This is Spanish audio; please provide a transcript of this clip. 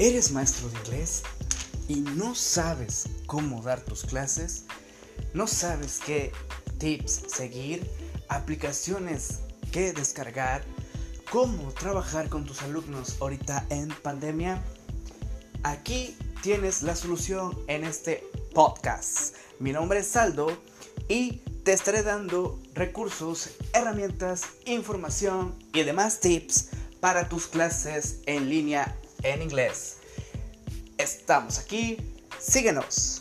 ¿Eres maestro de inglés y no sabes cómo dar tus clases? ¿No sabes qué tips seguir? ¿Aplicaciones que descargar? ¿Cómo trabajar con tus alumnos ahorita en pandemia? Aquí tienes la solución en este podcast. Mi nombre es Saldo y te estaré dando recursos, herramientas, información y demás tips para tus clases en línea en inglés. Estamos aquí, síguenos.